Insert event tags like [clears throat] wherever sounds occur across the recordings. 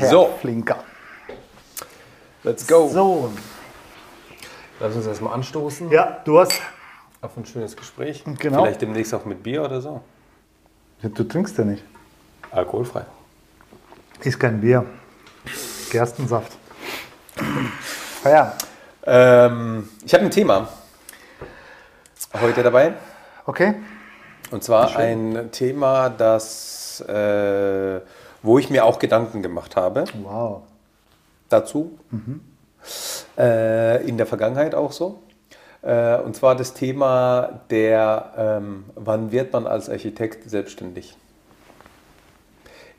Herr So. Flinker. Let's go. So, Lass uns erstmal anstoßen ja, du hast. auf ein schönes Gespräch. Genau. Vielleicht demnächst auch mit Bier oder so. Du trinkst ja nicht. Alkoholfrei. Ist kein Bier. Gerstensaft. Ah ja, Ähm, ich habe ein Thema heute dabei. okay. Und zwar ein Thema, das, äh, wo ich mir auch Gedanken gemacht habe Wow. dazu. Äh, in der Vergangenheit auch so. Äh, und zwar das Thema der, ähm, wann wird man als Architekt selbstständig?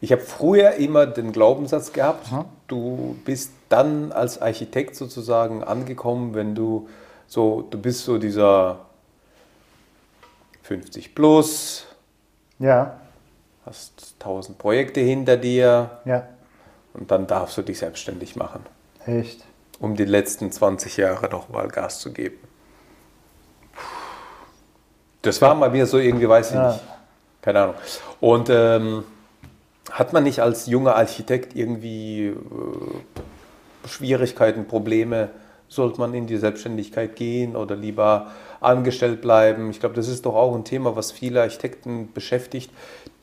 Ich habe früher immer den Glaubenssatz gehabt, du bist dann als Architekt sozusagen angekommen, wenn du so, du bist so dieser 50 plus, Ja, hast 1000 Projekte hinter dir ja, und dann darfst du dich selbstständig machen, echt. um die letzten 20 Jahre nochmal Gas zu geben. Das war mal wieder so irgendwie, weiß ich Ja. nicht. Keine Ahnung. Und ähm, hat man nicht als junger Architekt irgendwie äh, Schwierigkeiten, Probleme? Sollte man in die Selbstständigkeit gehen oder lieber angestellt bleiben? Ich glaube, das ist doch auch ein Thema, was viele Architekten beschäftigt,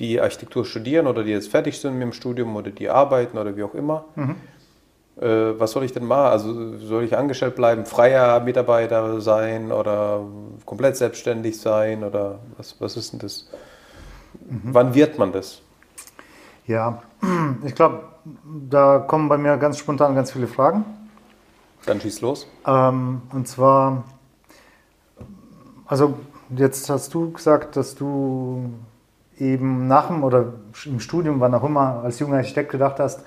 die Architektur studieren oder die jetzt fertig sind mit dem Studium oder die arbeiten oder wie auch immer. Äh, was soll ich denn machen? Also soll ich angestellt bleiben, freier Mitarbeiter sein oder komplett selbstständig sein oder was, was ist denn das? Wann wird man das? Ja, [clears throat] ich glaube, da kommen bei mir ganz spontan ganz viele Fragen. Dann schieß los. Ähm, und zwar, also jetzt hast du gesagt, dass du eben nach dem oder im Studium, wann auch immer, als junger Architekt gedacht hast,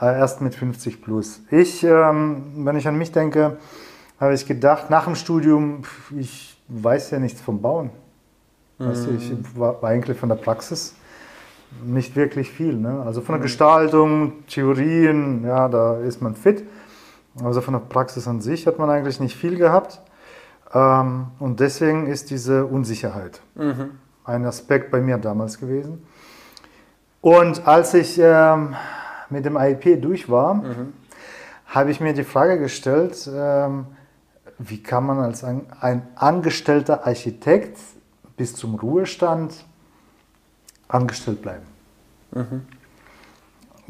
äh, erst mit 50 plus. Ich, ähm, wenn ich an mich denke, habe ich gedacht, nach dem Studium, ich weiß ja nichts vom Bauen. Weißt du, ich war, war eigentlich von der Praxis nicht wirklich viel. Ne? Also von der Gestaltung, Theorien, ja, da ist man fit. Also von der Praxis an sich hat man eigentlich nicht viel gehabt. Ähm, und deswegen ist diese Unsicherheit ein Aspekt bei mir damals gewesen. Und als ich ähm, mit dem IEP durch war, habe ich mir die Frage gestellt, ähm, wie kann man als ein, ein angestellter Architekt bis zum Ruhestand angestellt bleiben?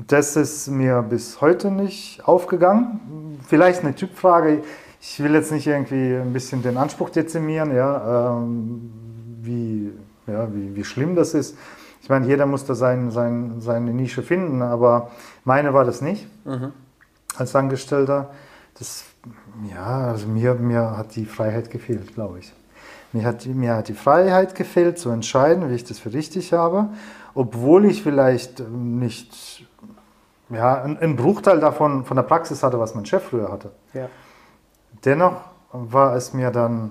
Das ist mir bis heute nicht aufgegangen. Vielleicht eine Typfrage. Ich will jetzt nicht irgendwie ein bisschen den Anspruch dezimieren, ja, ähm, wie, ja, wie, wie schlimm das ist. Ich meine, jeder muss da sein, sein, seine Nische finden, aber meine war das nicht als Angestellter. Das, ja, also mir, mir hat die Freiheit gefehlt, glaube ich. Mir hat, die- mir hat die Freiheit gefehlt, zu entscheiden, wie ich das für richtig habe, obwohl ich vielleicht nicht ja, ein- einen Bruchteil davon von der Praxis hatte, was mein Chef früher hatte. Ja. Dennoch war es mir dann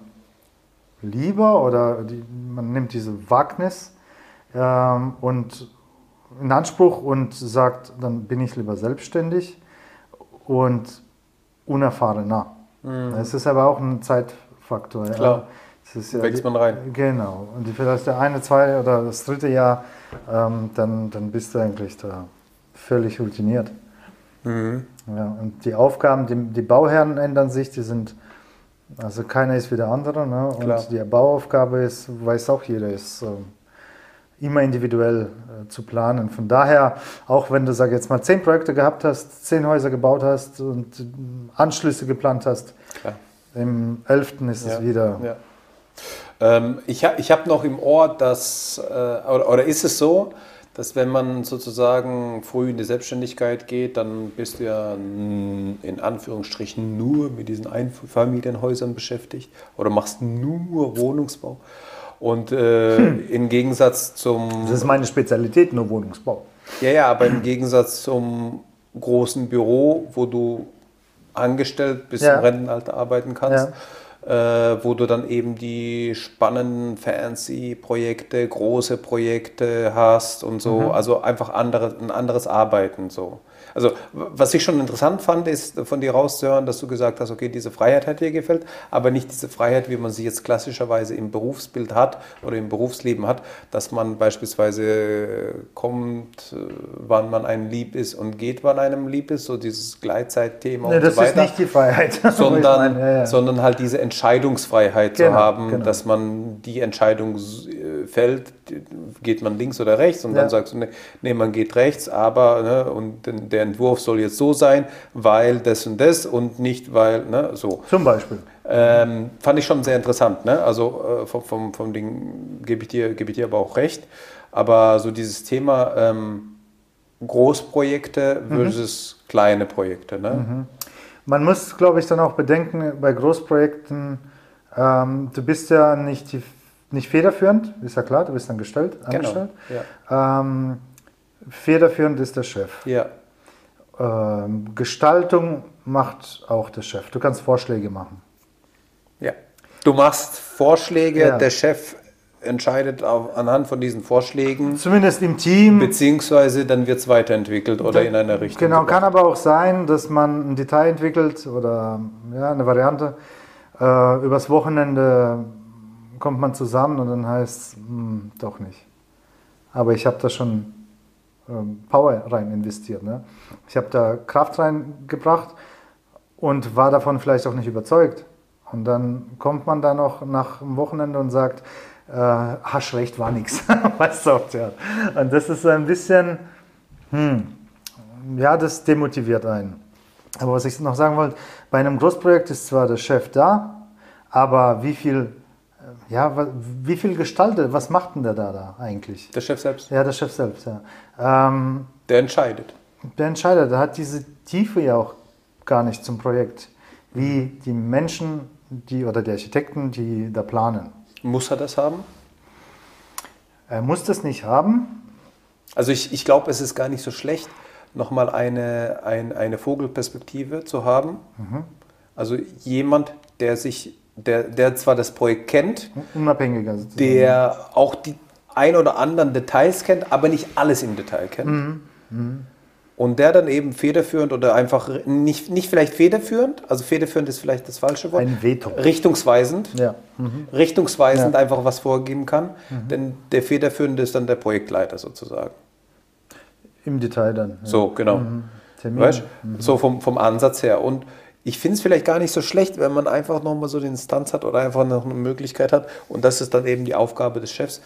lieber oder die, man nimmt diese Wagnis ähm, und in Anspruch und sagt, dann bin ich lieber selbstständig und unerfahrener. Es ist aber auch ein Zeitfaktor. ja. Klar. Ist ja Wächst man rein. Genau. Und vielleicht der eine, zwei oder das dritte Jahr, ähm, dann, dann bist du eigentlich da völlig routiniert. Ja, und die Aufgaben, die, die Bauherren ändern sich, die sind, also keiner ist wie der andere. Ne? Und Klar. die Bauaufgabe ist, weiß auch jeder, ist ähm, immer individuell äh, zu planen. Von daher, auch wenn du, sag jetzt mal, zehn Projekte gehabt hast, zehn Häuser gebaut hast und äh, Anschlüsse geplant hast, Klar. im elften ist es Ja, wieder. Ja. Ähm, ich ha, ich habe noch im Ohr, dass, äh, oder, oder ist es so, dass wenn man sozusagen früh in die Selbstständigkeit geht, dann bist du ja in Anführungsstrichen nur mit diesen Einfamilienhäusern beschäftigt oder machst nur Wohnungsbau. Und äh, im Gegensatz zum Das ist meine Spezialität, nur Wohnungsbau. ja, ja, aber im Gegensatz zum großen Büro, wo du angestellt bis Ja. zum Rentenalter arbeiten kannst, äh, wo du dann eben die spannenden Fancy-Projekte, große Projekte hast und so. Mhm. Also einfach andere, ein anderes Arbeiten so. Also was ich schon interessant fand, ist von dir rauszuhören, dass du gesagt hast, okay, diese Freiheit hat dir gefällt, aber nicht diese Freiheit, wie man sie jetzt klassischerweise im Berufsbild hat oder im Berufsleben hat, dass man beispielsweise kommt, wann man einem lieb ist und geht, wann einem lieb ist, so dieses Gleitzeitthema nee, und das so weiter. ist nicht die Freiheit. [laughs] sondern, ja, ja. sondern halt diese Entscheidungsfreiheit genau, zu haben, genau. dass man die Entscheidung fällt, geht man links oder rechts und Ja. dann sagst du, nee, nee, man geht rechts, aber ne, und der Entwurf soll jetzt so sein, weil das und das und nicht weil, ne, so. Zum Beispiel. Ähm, fand ich schon sehr interessant. Ne? Also äh, vom, vom, vom Ding gebe ich, dir, gebe ich dir aber auch recht. Aber so dieses Thema ähm, Großprojekte versus kleine Projekte. Ne? Man muss, glaube ich, dann auch bedenken, bei Großprojekten, ähm, du bist ja nicht, die, nicht federführend, ist ja klar, du bist dann gestellt, angestellt. Ja. Ähm, federführend ist der Chef. ja. Ähm, Gestaltung macht auch der Chef. Du kannst Vorschläge machen. Ja. Du machst Vorschläge, Ja. der Chef entscheidet auf, anhand von diesen Vorschlägen, Zumindest im Team. beziehungsweise dann wird es weiterentwickelt oder in eine Richtung. Genau, gebracht. kann aber auch sein, dass man ein Detail entwickelt oder ja, eine Variante. Äh, übers Wochenende kommt man zusammen und dann heißt es, hm, doch nicht. Aber ich habe da schon ähm, Power rein investiert. Ne? Ich habe da Kraft reingebracht und war davon vielleicht auch nicht überzeugt. Und dann kommt man da noch nach dem Wochenende und sagt, äh, hast recht, war nichts. [laughs] Weißt du ja. Und das ist ein bisschen, hm, ja, das demotiviert einen. Aber was ich noch sagen wollte, bei einem Großprojekt ist zwar der Chef da, aber wie viel, ja, wie viel gestaltet, was macht denn der da, da eigentlich? Der Chef selbst, Ja, der Chef selbst, ja. Ähm, der entscheidet. der Entscheider, der hat diese Tiefe ja auch gar nicht zum Projekt, wie die Menschen, die oder die Architekten, die da planen. Muss er das haben? Er muss das nicht haben. Also ich, ich glaube, es ist gar nicht so schlecht, nochmal eine, ein, eine Vogelperspektive zu haben. Also jemand, der sich, der, der zwar das Projekt kennt, Unabhängiger sozusagen. der auch die ein oder anderen Details kennt, aber nicht alles im Detail kennt. Und der dann eben federführend oder einfach nicht, nicht vielleicht federführend, also federführend ist vielleicht das falsche Wort, Ein Veto. richtungsweisend, Ja. richtungsweisend Ja. einfach was vorgeben kann, denn der federführende ist dann der Projektleiter sozusagen. Im Detail dann. Ja. So, genau. Termin. Weißt? So vom, vom Ansatz her. Und ich finde es vielleicht gar nicht so schlecht, wenn man einfach nochmal so die Instanz hat oder einfach noch eine Möglichkeit hat. Und das ist dann eben die Aufgabe des Chefs.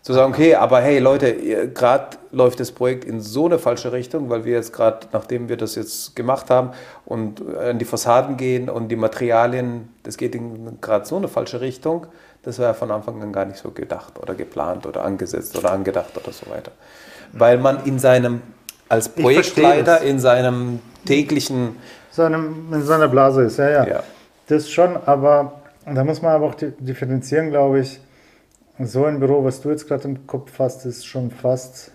Zu sagen, okay, aber hey Leute, gerade läuft das Projekt in so eine falsche Richtung, weil wir jetzt gerade, nachdem wir das jetzt gemacht haben und an die Fassaden gehen und die Materialien, das geht in gerade so eine falsche Richtung, das war ja von Anfang an gar nicht so gedacht oder geplant oder angesetzt oder angedacht oder so weiter. Weil man in seinem, als Projektleiter, in seinem täglichen, So einem, in so einer Blase ist, ja, ja. Ja. Das schon, aber da muss man aber auch di- differenzieren, glaube ich. So ein Büro, was du jetzt gerade im Kopf hast, ist schon fast.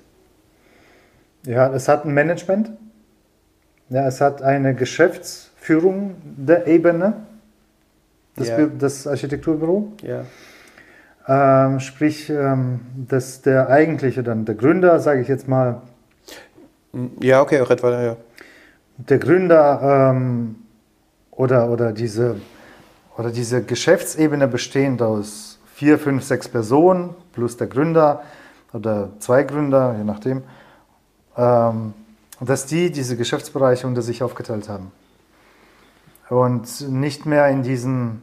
Ja, es hat ein Management. Ja, es hat eine Geschäftsführung der Ebene, das, Ja. Das Architekturbüro. ja, Ähm, sprich, ähm, dass der eigentliche dann, der Gründer, sage ich jetzt mal, ja, okay, red weiter, ja. der Gründer ähm, oder, oder, diese, oder diese Geschäftsebene bestehend aus vier, fünf, sechs Personen plus der Gründer oder zwei Gründer, je nachdem, ähm, dass die diese Geschäftsbereiche unter sich aufgeteilt haben. Und nicht mehr in diesen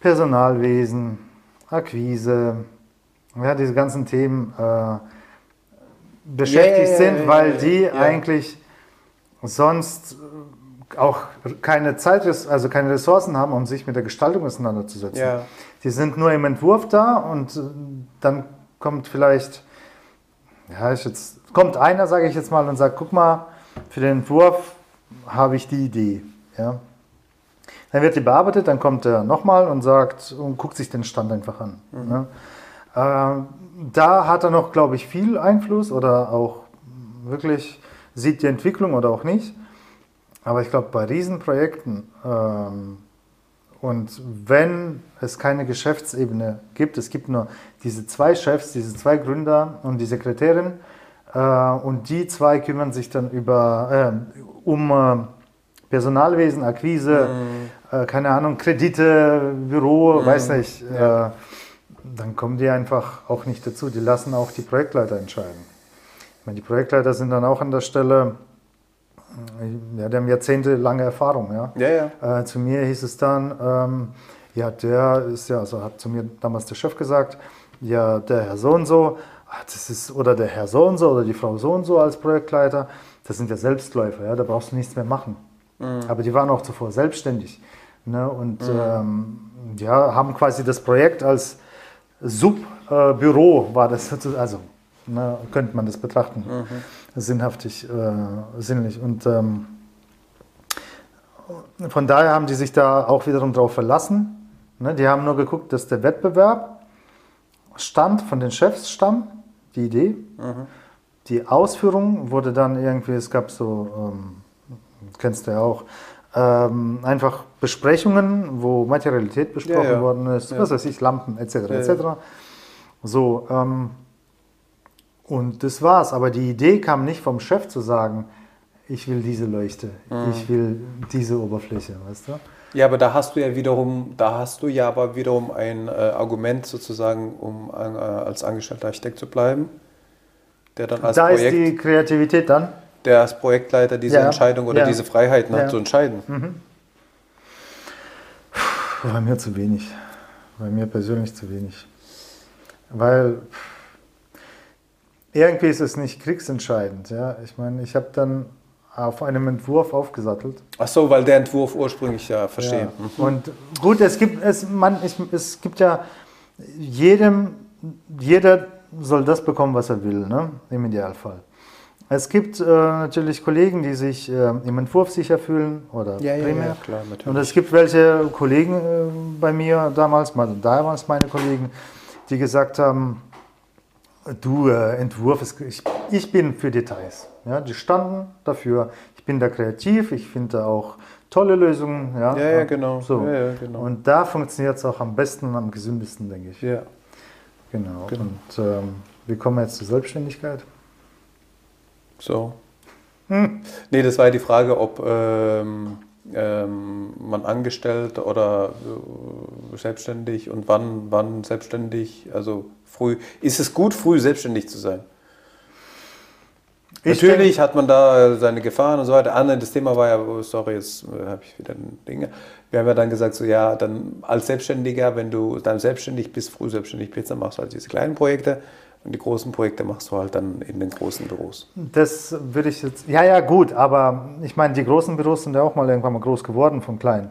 Personalwesen, Akquise, ja, diese ganzen Themen äh, beschäftigt ja, sind, weil die ja. eigentlich sonst äh, auch keine Zeit, also keine Ressourcen haben, um sich mit der Gestaltung auseinanderzusetzen. Ja. Die sind nur im Entwurf da und äh, dann kommt vielleicht, ja, ich jetzt, kommt einer, sage ich jetzt mal, und sagt, guck mal, für den Entwurf habe ich die Idee. Ja. Dann wird die bearbeitet, dann kommt er nochmal und sagt und guckt sich den Stand einfach an. Ne? Da hat er noch, glaube ich, viel Einfluss oder auch wirklich sieht die Entwicklung oder auch nicht. Aber ich glaube, bei Riesenprojekten ähm, Und wenn es keine Geschäftsebene gibt, es gibt nur diese zwei Chefs, diese zwei Gründer und die Sekretärin, äh, und die zwei kümmern sich dann über, äh, um äh, Personalwesen, Akquise, mhm. äh, keine Ahnung, Kredite, Büro, mhm. weiß nicht. Ja. Dann kommen die einfach auch nicht dazu. Die lassen auch die Projektleiter entscheiden. Ich meine, die Projektleiter sind dann auch an der Stelle, äh, ja, die haben jahrzehntelange Erfahrung. Ja? Ja, ja. Äh, zu mir hieß es dann, ähm, ja, der ist ja, also hat zu mir damals der Chef gesagt, ja, der Herr so und so, das ist, oder der Herr so und so oder die Frau so und so als Projektleiter, das sind ja Selbstläufer, ja, da brauchst du nichts mehr machen. Mhm. Aber die waren auch zuvor selbstständig ne, und mhm. ähm, ja, haben quasi das Projekt als Subbüro, war das, also ne, könnte man das betrachten. Mhm sinnhaftig, äh, sinnlich. Und ähm, von daher haben die sich da auch wiederum drauf verlassen. Ne? Die haben nur geguckt, dass der Wettbewerb stand, von den Chefs stammt, die Idee. Mhm. Die Ausführung wurde dann irgendwie, es gab so, ähm, kennst du ja auch, ähm, einfach Besprechungen, wo Materialität besprochen ja, ja. worden ist, ja. was weiß ich, Lampen etc. etc. So, ähm, und das war's. Aber die Idee kam nicht vom Chef zu sagen, ich will diese Leuchte, mhm. ich will diese Oberfläche, weißt du? Ja, aber da hast du ja wiederum, da hast du ja aber wiederum ein äh, Argument sozusagen, um äh, als angestellter Architekt zu bleiben, der dann als da Projekt, ist die Kreativität dann, der als Projektleiter diese ja. Entscheidung oder ja. diese Freiheiten ja. hat zu entscheiden. Mhm. War mir zu wenig, bei mir persönlich zu wenig, weil irgendwie ist es nicht kriegsentscheidend. Ja? Ich meine, ich habe dann auf einem Entwurf aufgesattelt. Ach so, weil der Entwurf ursprünglich ja verstehe. Mhm. Und gut, es gibt, es, man, ich, es gibt ja jedem, jeder soll das bekommen, was er will, ne? im Idealfall. Es gibt äh, natürlich Kollegen, die sich äh, im Entwurf sicher fühlen oder ja, primär. Ja, klar, natürlich. Und es gibt welche Kollegen äh, bei mir damals, damals meine Kollegen, die gesagt haben, Du, äh, Entwurf, ist, ich, ich bin für Details. Ja, die standen dafür. Ich bin da kreativ, ich finde auch tolle Lösungen. Ja, ja, ja genau. So. Ja, ja, genau. Und da funktioniert es auch am besten und am gesündesten, denke ich. Ja. Genau. genau. Und ähm, wir kommen jetzt zur Selbstständigkeit. So. Hm. Nee, das war ja die Frage, ob ähm, ähm, man angestellt oder äh, selbstständig und wann, wann selbstständig, also früh. Ist es gut, früh selbstständig zu sein? Ich Natürlich hat man da seine Gefahren und so weiter. Anne, das Thema war ja, oh, sorry, jetzt äh, habe ich wieder ein Ding. Wir haben ja dann gesagt, so ja, dann als Selbstständiger, wenn du dann selbstständig bist, früh selbstständig bist, dann machst du halt diese kleinen Projekte und die großen Projekte machst du halt dann in den großen Büros. Das würde ich jetzt, ja, ja, gut, aber ich meine, die großen Büros sind ja auch mal irgendwann mal groß geworden von klein.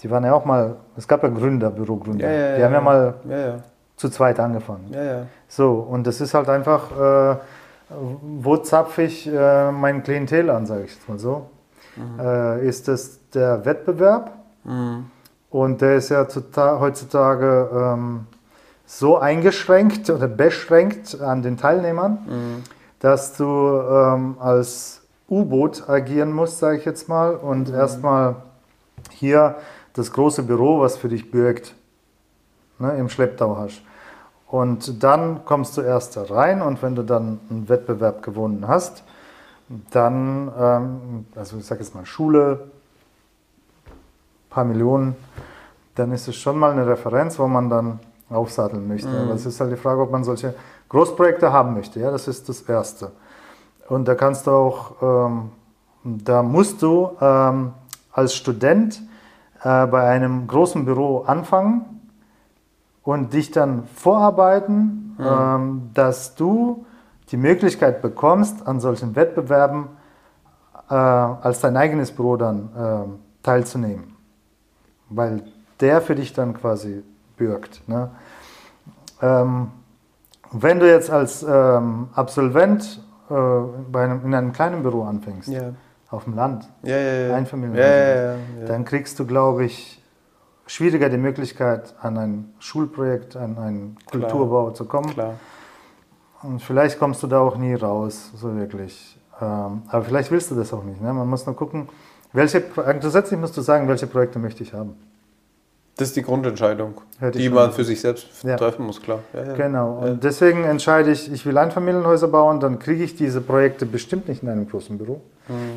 Die waren ja auch mal, es gab ja Gründer, Bürogründer. Ja, ja, die haben ja mal zu zweit angefangen. Ja, ja. So, und das ist halt einfach, äh, wo zapfe ich äh, mein Klientel an, sage ich jetzt mal so. Mhm. Äh, ist das der Wettbewerb? Mhm. Und der ist ja heutzutage ähm, so eingeschränkt oder beschränkt an den Teilnehmern, mhm. dass du ähm, als U-Boot agieren musst, sage ich jetzt mal, und mhm. erstmal hier das große Büro, was für dich birgt, ne, im Schlepptau hast. Und dann kommst du erst da rein und wenn du dann einen Wettbewerb gewonnen hast, dann, ähm, also ich sage jetzt mal Schule, paar Millionen, dann ist es schon mal eine Referenz, wo man dann aufsatteln möchte. Mhm. Aber es ist halt die Frage, ob man solche Großprojekte haben möchte. Ja, das ist das Erste. Und da kannst du auch, ähm, da musst du ähm, als Student äh, bei einem großen Büro anfangen und dich dann vorarbeiten, mhm. ähm, dass du die Möglichkeit bekommst, an solchen Wettbewerben äh, als dein eigenes Büro dann äh, teilzunehmen. Weil der für dich dann quasi bürgt. Ne? Ähm, wenn du jetzt als ähm, Absolvent äh, bei einem, in einem kleinen Büro anfängst, ja. auf dem Land, ja, ja. Einfamilienhaus, dann kriegst du, glaube ich, schwieriger die Möglichkeit, an ein Schulprojekt, an einen Klar. Kulturbau zu kommen. Klar. Und vielleicht kommst du da auch nie raus, so wirklich. Ähm, aber vielleicht willst du das auch nicht. Ne? Man muss nur gucken, welche, grundsätzlich musst du sagen, welche Projekte möchte ich haben. Das ist die Grundentscheidung, Hätte die man für sich selbst Ja. treffen muss, klar. Ja, ja. Genau. Und deswegen entscheide ich, ich will Einfamilienhäuser bauen, dann kriege ich diese Projekte bestimmt nicht in einem großen Büro.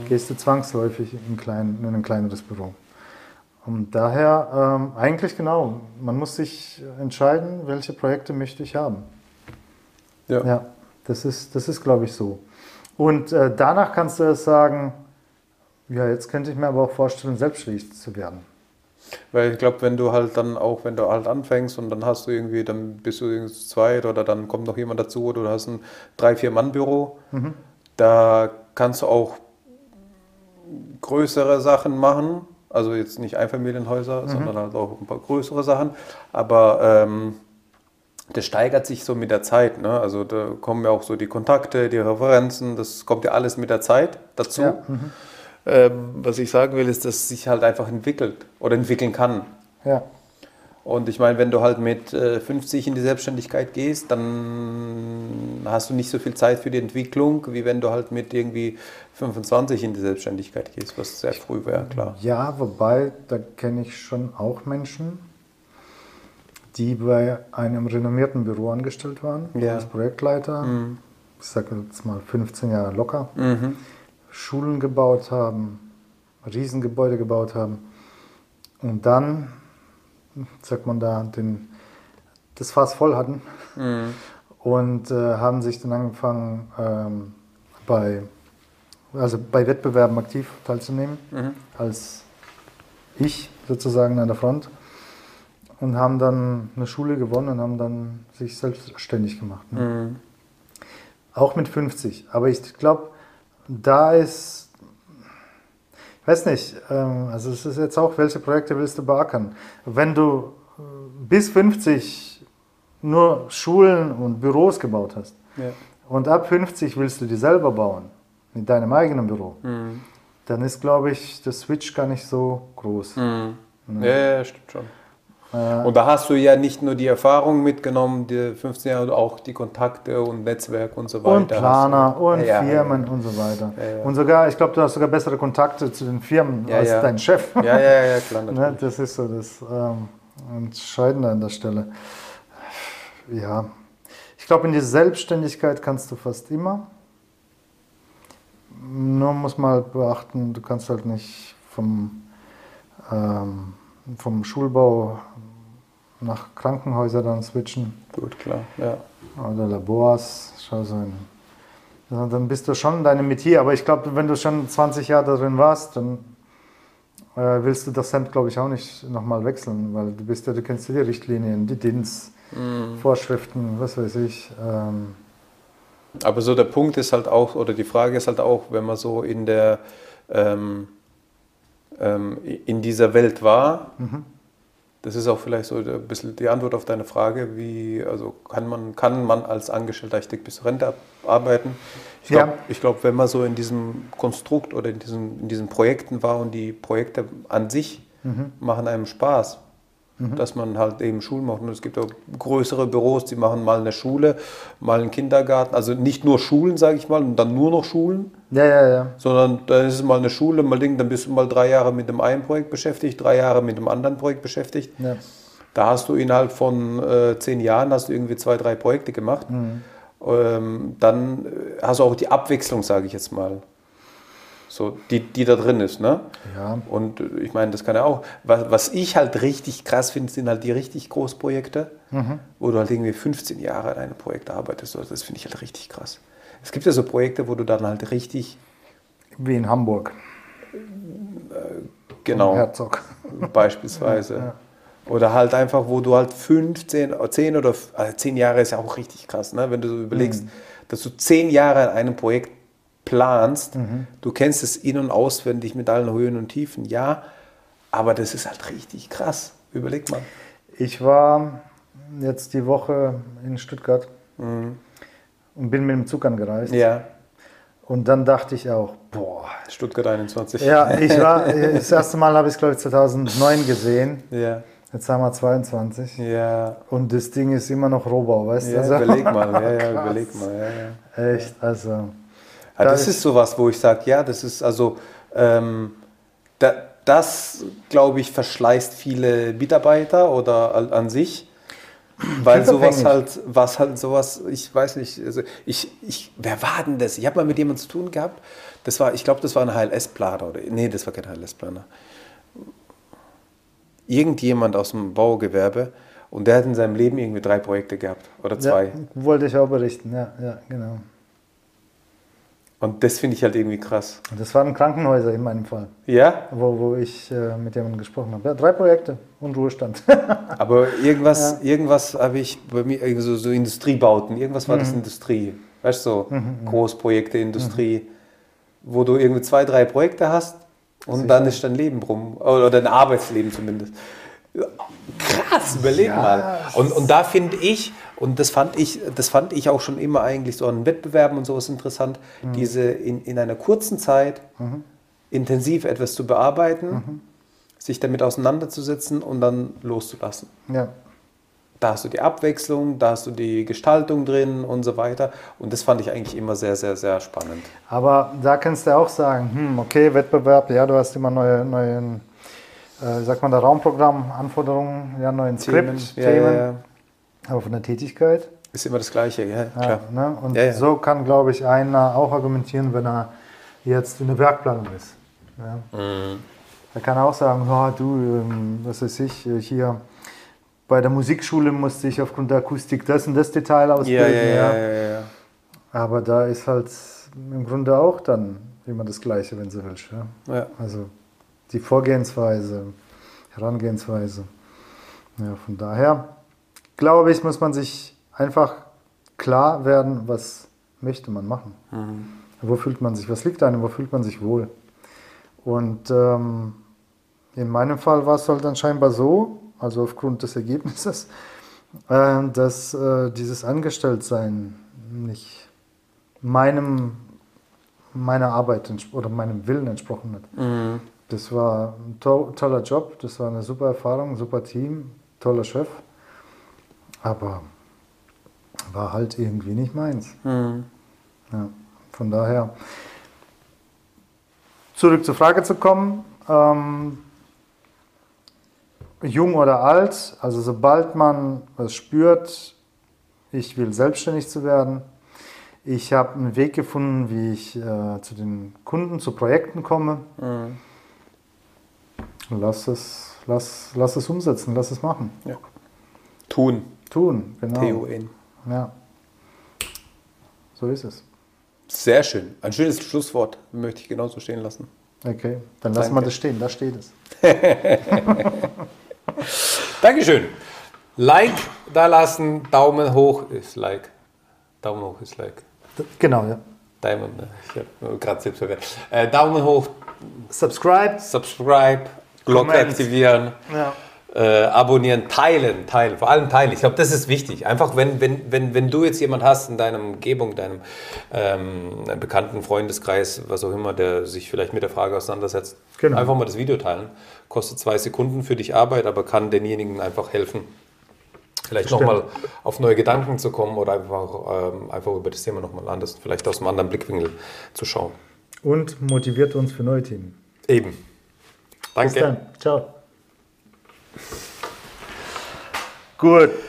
Gehst du zwangsläufig in, klein, in ein kleineres Büro. Und daher ähm, eigentlich genau, man muss sich entscheiden, welche Projekte möchte ich haben. Ja. Ja, das ist, das ist glaube ich, so. Und äh, danach kannst du erst sagen, ja, jetzt könnte ich mir aber auch vorstellen, selbstständig zu werden. Weil ich glaube, wenn du halt dann auch, wenn du halt anfängst und dann hast du irgendwie, dann bist du irgendwie zu zweit oder dann kommt noch jemand dazu oder du hast ein drei, vier Mann-Büro, da kannst du auch größere Sachen machen. Also jetzt nicht Einfamilienhäuser, sondern halt auch ein paar größere Sachen. Aber ähm, das steigert sich so mit der Zeit. Ne? Also da kommen ja auch so die Kontakte, die Referenzen, das kommt ja alles mit der Zeit dazu. Ja, Ähm, was ich sagen will, ist, dass es sich halt einfach entwickelt oder entwickeln kann. Ja, Und ich meine, wenn du halt mit äh, 50 in die Selbstständigkeit gehst, dann hast du nicht so viel Zeit für die Entwicklung, wie wenn du halt mit irgendwie 25 in die Selbstständigkeit gehst, was sehr früh wäre, klar. Ja, wobei, da kenne ich schon auch Menschen, die bei einem renommierten Büro angestellt waren, Ja. als Projektleiter. Ich sage jetzt mal 15 Jahre locker. Mhm. Schulen gebaut haben, Riesengebäude gebaut haben. Und dann, sagt man da, den, das Fass voll hatten Mhm. und äh, haben sich dann angefangen, ähm, bei, also bei Wettbewerben aktiv teilzunehmen, Mhm. als ich sozusagen an der Front. Und haben dann eine Schule gewonnen und haben dann sich selbstständig gemacht. Ne? Mhm. Auch mit 50. Aber ich glaube, da ist, ich weiß nicht, ähm, also es ist jetzt auch, welche Projekte willst du beackern? Wenn du äh, bis 50 nur Schulen und Büros gebaut hast Ja. und ab 50 willst du die selber bauen, in deinem eigenen Büro, Mhm. dann ist, glaube ich, der Switch gar nicht so groß. Mhm. Ja, ja, stimmt schon. Und da hast du ja nicht nur die Erfahrung mitgenommen, die 15 Jahre, auch die Kontakte und Netzwerk und so weiter. und Planer du- und Ja, ja, Firmen und so weiter. Ja, ja. Und sogar, ich glaube, du hast sogar bessere Kontakte zu den Firmen Ja, als ja. dein Chef. Ja, ja, ja, ja klar, [laughs] Ne, natürlich. das ist so das ähm, Entscheidende an der Stelle. Ja, ich glaube, in die Selbstständigkeit kannst du fast immer. Nur muss man halt beachten, du kannst halt nicht vom, ähm, vom Schulbau nach Krankenhäuser dann switchen Gut, klar. Ja. oder Labors. Schau so in, ja, dann bist du schon in deinem Metier. Aber ich glaube, wenn du schon 20 Jahre darin warst, dann äh, willst du das Hemd, glaube ich, auch nicht nochmal wechseln, weil du bist ja, du kennst ja die Richtlinien, die DINs, Vorschriften, was weiß ich. Ähm, Aber so der Punkt ist halt auch, oder die Frage ist halt auch, wenn man so in der ähm, ähm, in dieser Welt war, das ist auch vielleicht so ein bisschen die Antwort auf deine Frage, wie, also kann man, kann man als Angestellter Architekt bis zur Rente arbeiten? Ich glaube, Ja. glaub, wenn man so in diesem Konstrukt oder in diesen, in diesen Projekten war und die Projekte an sich machen einem Spaß, dass man halt eben Schulen macht. Und es gibt auch größere Büros, die machen mal eine Schule, mal einen Kindergarten. Also nicht nur Schulen, sage ich mal, und dann nur noch Schulen, ja, ja, ja. sondern dann ist es mal eine Schule, mal Ding, dann bist du mal drei Jahre mit dem einen Projekt beschäftigt, drei Jahre mit dem anderen Projekt beschäftigt. ja. Da hast du innerhalb von äh, zehn Jahren hast du irgendwie zwei, drei Projekte gemacht. Ähm, dann äh, hast du auch die Abwechslung, sage ich jetzt mal. So, die, die da drin ist, ne? Ja. Und äh, ich meine, das kann ja auch. Was, was ich halt richtig krass finde, sind halt die richtig Großprojekte, wo du halt irgendwie 15 Jahre an einem Projekt arbeitest. Also Das finde ich halt richtig krass. Es gibt ja so Projekte, wo du dann halt richtig, Wie in Hamburg, genau, Herzog. [laughs] beispielsweise. Oder halt einfach, wo du halt 15, 10 oder also 10 Jahre ist ja auch richtig krass, ne? wenn du so überlegst, dass du 10 Jahre an einem Projekt planst, du kennst es in- und auswendig mit allen Höhen und Tiefen, ja, aber das ist halt richtig krass. Überleg mal. Ich war jetzt die Woche in Stuttgart und bin mit dem Zug angereist. Ja, Und dann dachte ich auch, boah. Stuttgart 21. Ja, ich war, [laughs] das erste Mal habe ich es, glaube ich, 2009 gesehen. Ja, Jetzt haben wir 22. ja, Und das Ding ist immer noch Rohbau, weißt ja du? Also, überleg mal, ja, ja, [laughs] überleg mal, ja, ja. Echt, also. Ja, Da das ist- ist sowas, wo ich sage, ja, das ist also, ähm, da, das, glaube ich, verschleißt viele Mitarbeiter oder an, an sich. Weil sowas halt, was halt sowas, ich weiß nicht, also ich, ich, wer war denn das? Ich habe mal mit jemandem zu tun gehabt, das war, ich glaube, das war ein HLS-Planer oder, nee, das war kein HLS-Planer. Irgendjemand aus dem Baugewerbe und der hat in seinem Leben irgendwie drei Projekte gehabt oder zwei. Ja, wollte ich auch berichten, ja, ja, genau. Und das finde ich halt irgendwie krass. Das waren Krankenhäuser in meinem Fall. Ja? Wo, wo ich äh, mit jemandem gesprochen habe. Ja, drei Projekte und Ruhestand. [laughs] Aber irgendwas, ja. irgendwas habe ich bei mir, so, so Industriebauten, irgendwas war mhm. das Industrie. Weißt du, so mhm, mhm. Großprojekte, Industrie, mhm. wo du irgendwie zwei, drei Projekte hast und Sicher. dann ist dein Leben rum. Oder dein Arbeitsleben zumindest. Krass, überleg ja, mal. Und, und da finde ich, und das fand ich, das fand ich auch schon immer eigentlich so an Wettbewerben und sowas interessant, mhm. diese in, in einer kurzen Zeit mhm. intensiv etwas zu bearbeiten, mhm. sich damit auseinanderzusetzen und dann loszulassen. Ja. Da hast du die Abwechslung, da hast du die Gestaltung drin und so weiter. Und das fand ich eigentlich immer sehr, sehr, sehr spannend. Aber da kannst du auch sagen, hm, okay, Wettbewerb, ja, du hast immer neue, neue äh, sagt man da Raumprogramm, Anforderungen, ja, neuen Skript, Themen. Themen. Ja, ja. Aber von der Tätigkeit. Ist immer das Gleiche, ja, klar. Ne? Und so kann, glaube ich, einer auch argumentieren, wenn er jetzt in der Werkplanung ist. Mhm. Er kann auch sagen, oh, du, ähm, was weiß ich, hier bei der Musikschule musste ich aufgrund der Akustik das und das Detail ausbilden. Ja, ja, ja, Aber da ist halt im Grunde auch dann immer das Gleiche, wenn du willst. Ja. Also die Vorgehensweise, Herangehensweise. Ja, von daher glaube ich, muss man sich einfach klar werden, was möchte man machen. Mhm. Wo fühlt man sich, was liegt einem, wo fühlt man sich wohl. Und ähm, in meinem Fall war es halt dann scheinbar so, also aufgrund des Ergebnisses, äh, dass äh, dieses Angestelltsein nicht meinem, meiner Arbeit oder meinem Willen entsprochen hat. Mhm. Das war ein to toller Job, das war eine super Erfahrung, super Team, toller Chef. Aber war halt irgendwie nicht meins. Mhm. Ja, von daher, zurück zur Frage zu kommen. Ähm, jung oder alt, also sobald man was spürt, ich will selbstständig zu werden, ich habe einen Weg gefunden, wie ich äh, zu den Kunden, zu Projekten komme. Mhm Lass es, lass, lass es umsetzen, lass es machen. Ja. Tun. Tun, genau. T-U-N. Ja. So ist es. Sehr schön. Ein schönes Schlusswort möchte ich genauso stehen lassen. Okay, dann lassen wir das stehen, da steht es. [laughs] Dankeschön. Like da lassen, Daumen hoch ist Like. Daumen hoch ist Like. Genau, ja. Daumen, ich habe gerade selbst verwirrt. Äh, Daumen hoch. Subscribe. Subscribe. Glocke aktivieren. Ja. Äh, abonnieren, teilen, teilen, vor allem teilen. Ich glaube, das ist wichtig. Einfach, wenn, wenn, wenn, wenn du jetzt jemand hast in deiner Umgebung, deinem ähm, bekannten Freundeskreis, was auch immer, der sich vielleicht mit der Frage auseinandersetzt, genau. einfach mal das Video teilen. Kostet zwei Sekunden für dich Arbeit, aber kann denjenigen einfach helfen, vielleicht nochmal auf neue Gedanken zu kommen oder einfach, ähm, einfach über das Thema nochmal anders, vielleicht aus einem anderen Blickwinkel zu schauen. Und motiviert uns für neue Themen. Eben. Danke. Bis dann. Ciao. Gut.